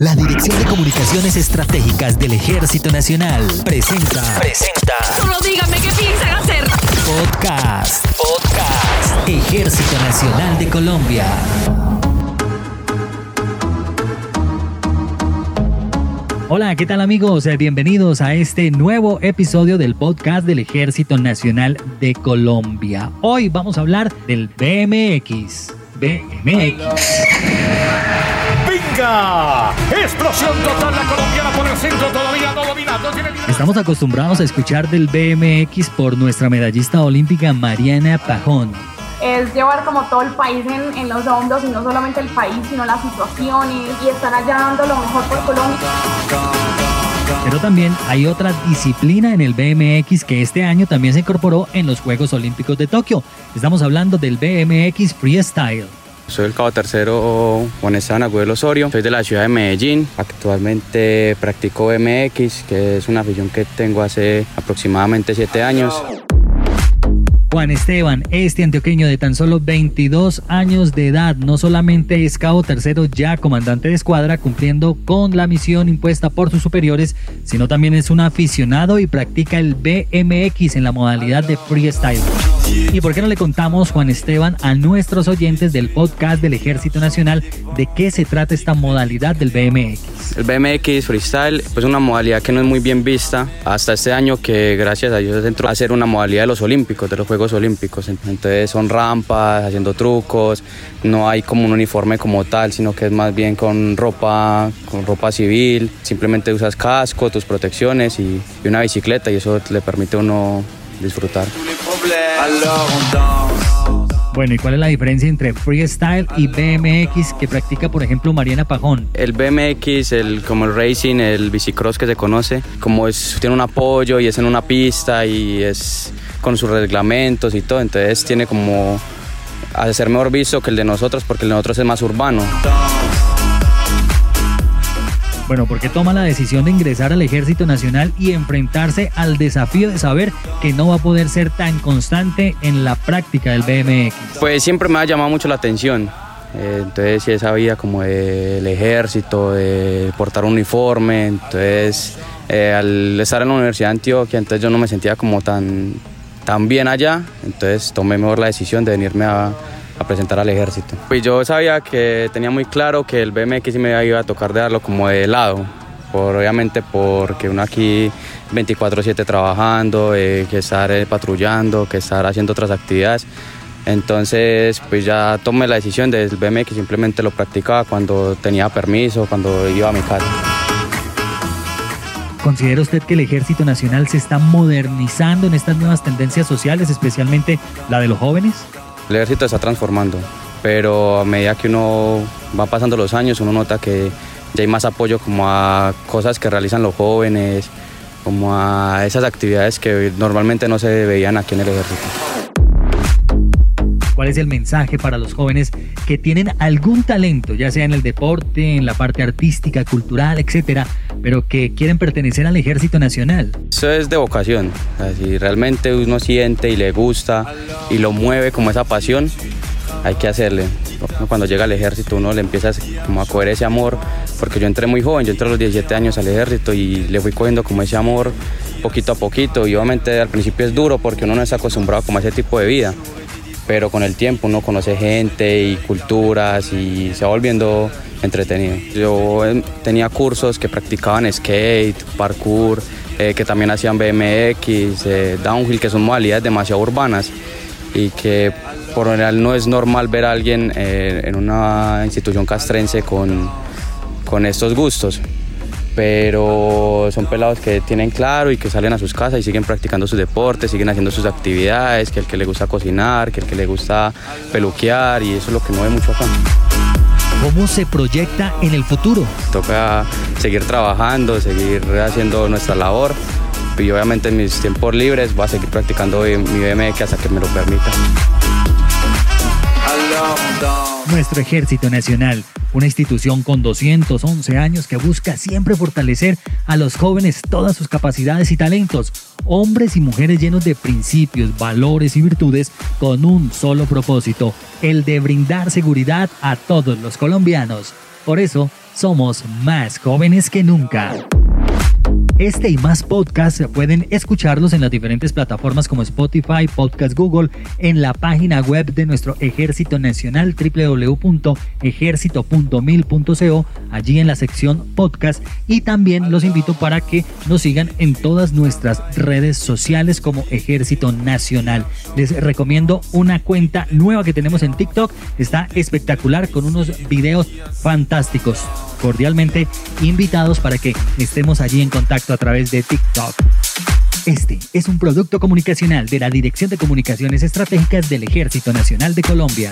La Dirección de Comunicaciones Estratégicas del Ejército Nacional presenta. Presenta. Solo díganme qué piensan hacer. Podcast. Podcast. Ejército Nacional de Colombia. Hola, ¿qué tal amigos? Bienvenidos a este nuevo episodio del podcast del Ejército Nacional de Colombia. Hoy vamos a hablar del BMX. BMX. ¡Venga! ¡Explosión total! La colombiana por el centro todavía no domina. No tiene Estamos acostumbrados a escuchar del BMX por nuestra medallista olímpica Mariana Pajón. es llevar como todo el país en, en los hombros y no solamente el país, sino las situaciones y estar allá dando lo mejor por Colombia. Pero también hay otra disciplina en el BMX que este año también se incorporó en los Juegos Olímpicos de Tokio. Estamos hablando del BMX Freestyle. Soy el cabo tercero Juan Esteban Agüero Osorio, soy de la ciudad de Medellín. Actualmente practico BMX, que es una afición que tengo hace aproximadamente siete años. Juan Esteban, este antioqueño de tan solo 22 años de edad, no solamente es cabo tercero ya comandante de escuadra cumpliendo con la misión impuesta por sus superiores, sino también es un aficionado y practica el BMX en la modalidad de freestyle. ¿Y por qué no le contamos, Juan Esteban, a nuestros oyentes del podcast del Ejército Nacional de qué se trata esta modalidad del BMX? El BMX Freestyle es una modalidad que no es muy bien vista hasta este año que gracias a Dios entró a ser una modalidad de los Olímpicos, de los Juegos Olímpicos. Entonces son rampas, haciendo trucos, no hay como un uniforme como tal, sino que es más bien con ropa, con ropa civil. Simplemente usas casco, tus protecciones y, y una bicicleta y eso le permite a uno disfrutar. Bueno, ¿y cuál es la diferencia entre freestyle y BMX que practica, por ejemplo, Mariana Pajón? El BMX, el, como el racing, el bicicross que se conoce, como es, tiene un apoyo y es en una pista y es con sus reglamentos y todo, entonces tiene como a ser mejor visto que el de nosotros porque el de nosotros es más urbano. Bueno, ¿por qué toma la decisión de ingresar al Ejército Nacional y enfrentarse al desafío de saber que no va a poder ser tan constante en la práctica del BMX? Pues siempre me ha llamado mucho la atención. Eh, entonces, sí, esa vida como del ejército, de portar un uniforme. Entonces, eh, al estar en la Universidad de Antioquia, entonces yo no me sentía como tan, tan bien allá. Entonces, tomé mejor la decisión de venirme a, a presentar al ejército. Pues yo sabía que tenía muy claro que el BMX me iba a tocar de darlo como de lado, por, obviamente porque uno aquí 24/7 trabajando, eh, que estar eh, patrullando, que estar haciendo otras actividades. Entonces, pues ya tomé la decisión del BMX, simplemente lo practicaba cuando tenía permiso, cuando iba a mi casa. ¿Considera usted que el Ejército Nacional se está modernizando en estas nuevas tendencias sociales, especialmente la de los jóvenes? El ejército está transformando, pero a medida que uno va pasando los años, uno nota que ya hay más apoyo como a cosas que realizan los jóvenes, como a esas actividades que normalmente no se veían aquí en el ejército. ¿Cuál es el mensaje para los jóvenes que tienen algún talento, ya sea en el deporte, en la parte artística, cultural, etcétera, pero que quieren pertenecer al Ejército Nacional? Eso es de vocación. Si realmente uno siente y le gusta y lo mueve como esa pasión, hay que hacerle. Cuando llega al ejército uno le empieza como a coger ese amor, porque yo entré muy joven, yo entré a los 17 años al ejército y le fui cogiendo como ese amor poquito a poquito y obviamente al principio es duro porque uno no está acostumbrado como a ese tipo de vida, pero con el tiempo uno conoce gente y culturas y se va volviendo entretenido. Yo eh, tenía cursos que practicaban skate, parkour, eh, que también hacían BMX, eh, downhill, que son modalidades demasiado urbanas y que por lo general no es normal ver a alguien eh, en una institución castrense con, con estos gustos. Pero son pelados que tienen claro y que salen a sus casas y siguen practicando sus deportes, siguen haciendo sus actividades, que el que le gusta cocinar, que el que le gusta peluquear y eso es lo que no ve mucho acá. ¿Cómo se proyecta en el futuro? Toca seguir trabajando, seguir haciendo nuestra labor y obviamente en mis tiempos libres voy a seguir practicando mi BMX hasta que me lo permita. Nuestro Ejército Nacional, una institución con 211 años que busca siempre fortalecer a los jóvenes todas sus capacidades y talentos, hombres y mujeres llenos de principios, valores y virtudes con un solo propósito, el de brindar seguridad a todos los colombianos. Por eso, somos más jóvenes que nunca. Este y más podcasts pueden escucharlos en las diferentes plataformas como Spotify, Podcast Google, en la página web de nuestro Ejército Nacional www.ejercito.mil.co, allí en la sección podcast y también los invito para que nos sigan en todas nuestras redes sociales como Ejército Nacional. Les recomiendo una cuenta nueva que tenemos en TikTok, está espectacular con unos videos fantásticos. Cordialmente invitados para que estemos allí en a través de TikTok. Este es un producto comunicacional de la Dirección de Comunicaciones Estratégicas del Ejército Nacional de Colombia.